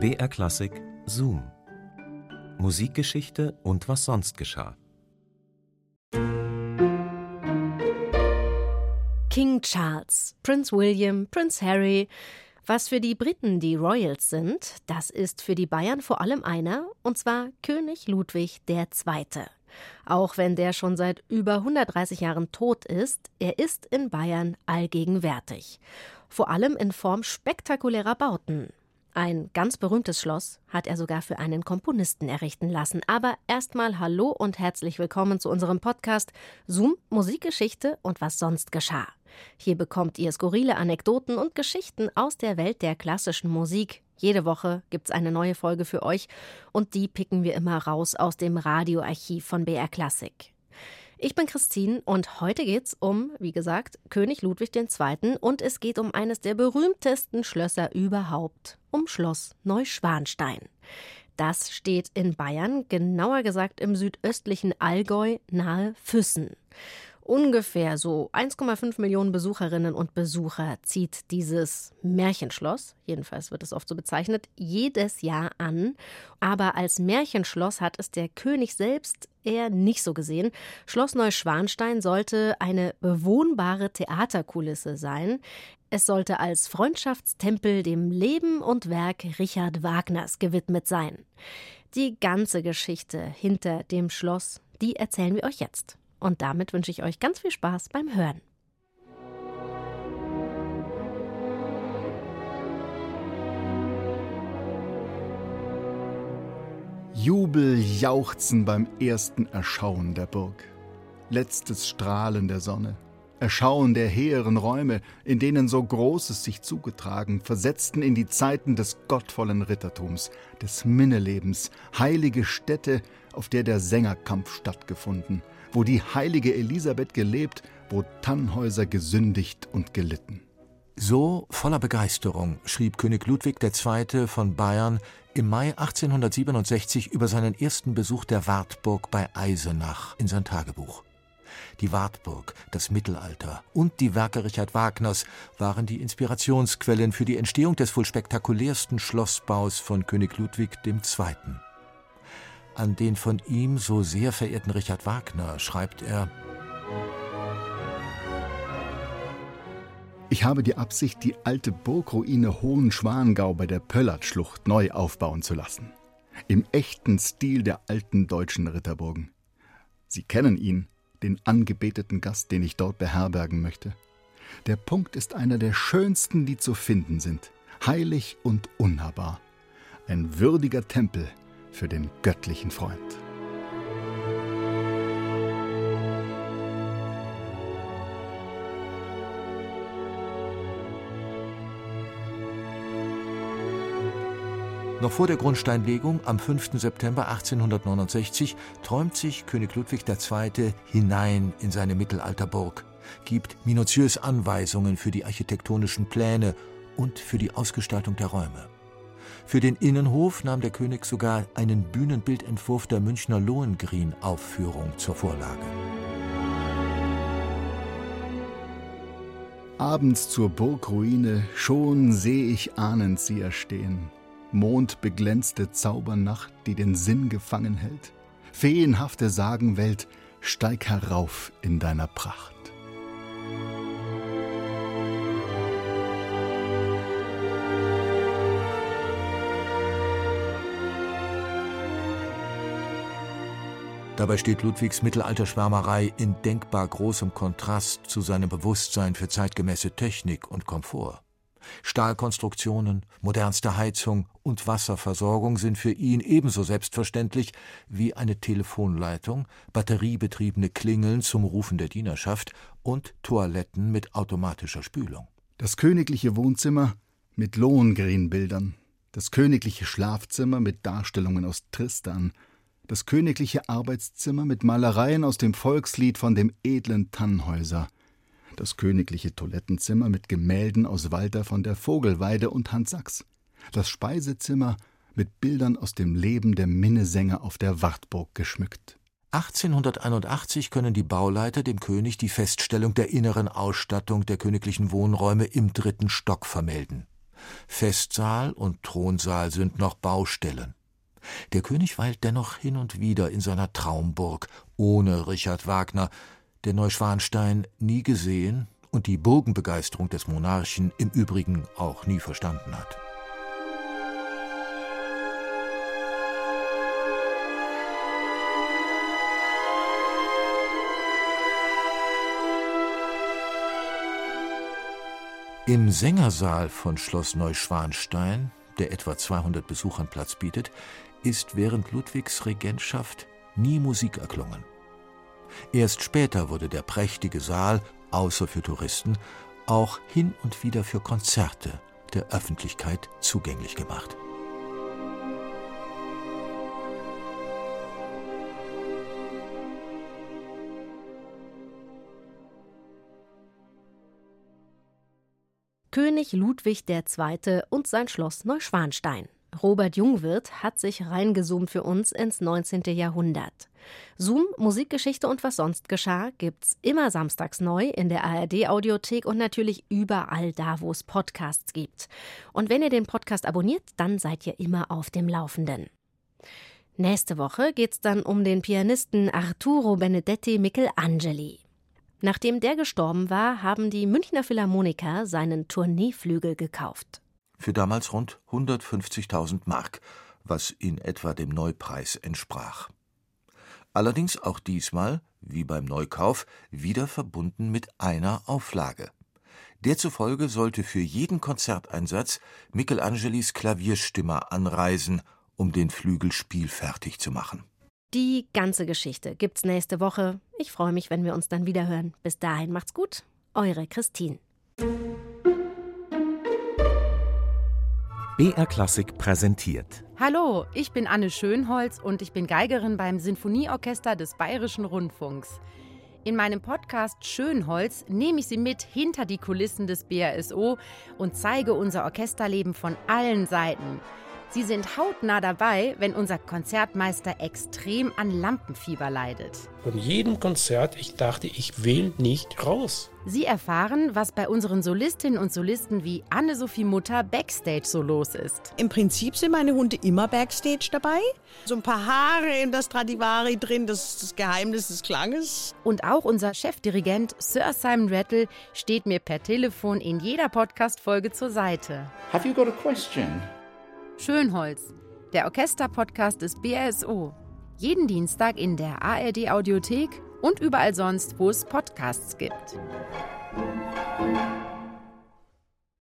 BR Klassik Zoom. Musikgeschichte und was sonst geschah. King Charles, Prince William, Prince Harry. Was für die Briten die Royals sind, das ist für die Bayern vor allem einer, und zwar König Ludwig II. Auch wenn der schon seit über 130 Jahren tot ist, er ist in Bayern allgegenwärtig. Vor allem in Form spektakulärer Bauten. Ein ganz berühmtes Schloss hat er sogar für einen Komponisten errichten lassen. Aber erstmal Hallo und herzlich willkommen zu unserem Podcast Zoom, Musikgeschichte und was sonst geschah. Hier bekommt ihr skurrile Anekdoten und Geschichten aus der Welt der klassischen Musik. Jede Woche gibt's eine neue Folge für euch und die picken wir immer raus aus dem Radioarchiv von BR Classic. Ich bin Christine und heute geht's um, wie gesagt, König Ludwig II. und es geht um eines der berühmtesten Schlösser überhaupt, um Schloss Neuschwanstein. Das steht in Bayern, genauer gesagt im südöstlichen Allgäu nahe Füssen. Ungefähr so 1,5 Millionen Besucherinnen und Besucher zieht dieses Märchenschloss, jedenfalls wird es oft so bezeichnet, jedes Jahr an. Aber als Märchenschloss hat es der König selbst eher nicht so gesehen. Schloss Neuschwanstein sollte eine bewohnbare Theaterkulisse sein. Es sollte als Freundschaftstempel dem Leben und Werk Richard Wagners gewidmet sein. Die ganze Geschichte hinter dem Schloss, die erzählen wir euch jetzt. Und damit wünsche ich euch ganz viel Spaß beim Hören. Jubel, Jauchzen beim ersten Erschauen der Burg. Letztes Strahlen der Sonne. Erschauen der hehren Räume, in denen so Großes sich zugetragen, versetzten in die Zeiten des gottvollen Rittertums, des Minnelebens, heilige Stätte, auf der der Sängerkampf stattgefunden, wo die heilige Elisabeth gelebt, wo Tannhäuser gesündigt und gelitten. So voller Begeisterung schrieb König Ludwig II. von Bayern im Mai 1867 über seinen ersten Besuch der Wartburg bei Eisenach in sein Tagebuch. Die Wartburg, das Mittelalter und die Werke Richard Wagners waren die Inspirationsquellen für die Entstehung des wohl spektakulärsten Schlossbaus von König Ludwig II. An den von ihm so sehr verehrten Richard Wagner schreibt er Ich habe die Absicht, die alte Burgruine Hohenschwangau bei der Pöllertschlucht neu aufbauen zu lassen. Im echten Stil der alten deutschen Ritterburgen. Sie kennen ihn, den angebeteten Gast, den ich dort beherbergen möchte. Der Punkt ist einer der schönsten, die zu finden sind. Heilig und unnahbar. Ein würdiger Tempel, für den göttlichen Freund. Noch vor der Grundsteinlegung am 5. September 1869 träumt sich König Ludwig II. hinein in seine Mittelalterburg, gibt minutiös Anweisungen für die architektonischen Pläne und für die Ausgestaltung der Räume. Für den Innenhof nahm der König sogar einen Bühnenbildentwurf der Münchner Lohengrin-Aufführung zur Vorlage. Abends zur Burgruine, schon seh ich ahnend sie erstehen. Mondbeglänzte Zaubernacht, die den Sinn gefangen hält. Feenhafte Sagenwelt, steig herauf in deiner Pracht. Dabei steht Ludwigs Mittelalterschwärmerei in denkbar großem Kontrast zu seinem Bewusstsein für zeitgemäße Technik und Komfort. Stahlkonstruktionen, modernste Heizung und Wasserversorgung sind für ihn ebenso selbstverständlich wie eine Telefonleitung, batteriebetriebene Klingeln zum Rufen der Dienerschaft und Toiletten mit automatischer Spülung. Das königliche Wohnzimmer mit Lohengrinbildern, das königliche Schlafzimmer mit Darstellungen aus Tristan, das königliche Arbeitszimmer mit Malereien aus dem Volkslied von dem edlen Tannhäuser, das königliche Toilettenzimmer mit Gemälden aus Walter von der Vogelweide und Hans Sachs, das Speisezimmer mit Bildern aus dem Leben der Minnesänger auf der Wartburg geschmückt. 1881 können die Bauleiter dem König die Feststellung der inneren Ausstattung der königlichen Wohnräume im dritten Stock vermelden. Festsaal und Thronsaal sind noch Baustellen. Der König weilt dennoch hin und wieder in seiner Traumburg ohne Richard Wagner, der Neuschwanstein nie gesehen und die Burgenbegeisterung des Monarchen im Übrigen auch nie verstanden hat. Im Sängersaal von Schloss Neuschwanstein, der etwa 200 Besuchern Platz bietet, ist während Ludwigs Regentschaft nie Musik erklungen. Erst später wurde der prächtige Saal, außer für Touristen, auch hin und wieder für Konzerte der Öffentlichkeit zugänglich gemacht. König Ludwig II. und sein Schloss Neuschwanstein. Robert Jungwirth hat sich reingezoomt für uns ins 19. Jahrhundert. Zoom, Musikgeschichte und was sonst geschah gibt's immer samstags neu in der ARD Audiothek und natürlich überall da, wo es Podcasts gibt. Und wenn ihr den Podcast abonniert, dann seid ihr immer auf dem Laufenden. Nächste Woche geht's dann um den Pianisten Arturo Benedetti Michelangeli. Nachdem der gestorben war, haben die Münchner Philharmoniker seinen Tourneeflügel gekauft. Für damals rund 150.000 Mark, was in etwa dem Neupreis entsprach. Allerdings auch diesmal, wie beim Neukauf, wieder verbunden mit einer Auflage. Derzufolge sollte für jeden Konzerteinsatz Michelangelis Klavierstimmer anreisen, um den Flügel spielfertig zu machen. Die ganze Geschichte gibt's nächste Woche. Ich freue mich, wenn wir uns dann wieder hören. Bis dahin macht's gut. Eure Christine. BR Klassik präsentiert. Hallo, ich bin Anne Schönholz und ich bin Geigerin beim Sinfonieorchester des Bayerischen Rundfunks. In meinem Podcast Schönholz nehme ich Sie mit hinter die Kulissen des BRSO und zeige unser Orchesterleben von allen Seiten. Sie sind hautnah dabei, wenn unser Konzertmeister extrem an Lampenfieber leidet. Von jedem Konzert, ich dachte, ich will nicht raus. Sie erfahren, was bei unseren Solistinnen und Solisten wie Anne-Sophie Mutter backstage so los ist. Im Prinzip sind meine Hunde immer backstage dabei. So ein paar Haare in der Stradivari drin, das ist das Geheimnis des Klanges. Und auch unser Chefdirigent Sir Simon Rattle steht mir per Telefon in jeder Podcast-Folge zur Seite. Have you got a question? Schönholz, der Orchesterpodcast des BRSO. Jeden Dienstag in der ARD Audiothek und überall sonst, wo es Podcasts gibt.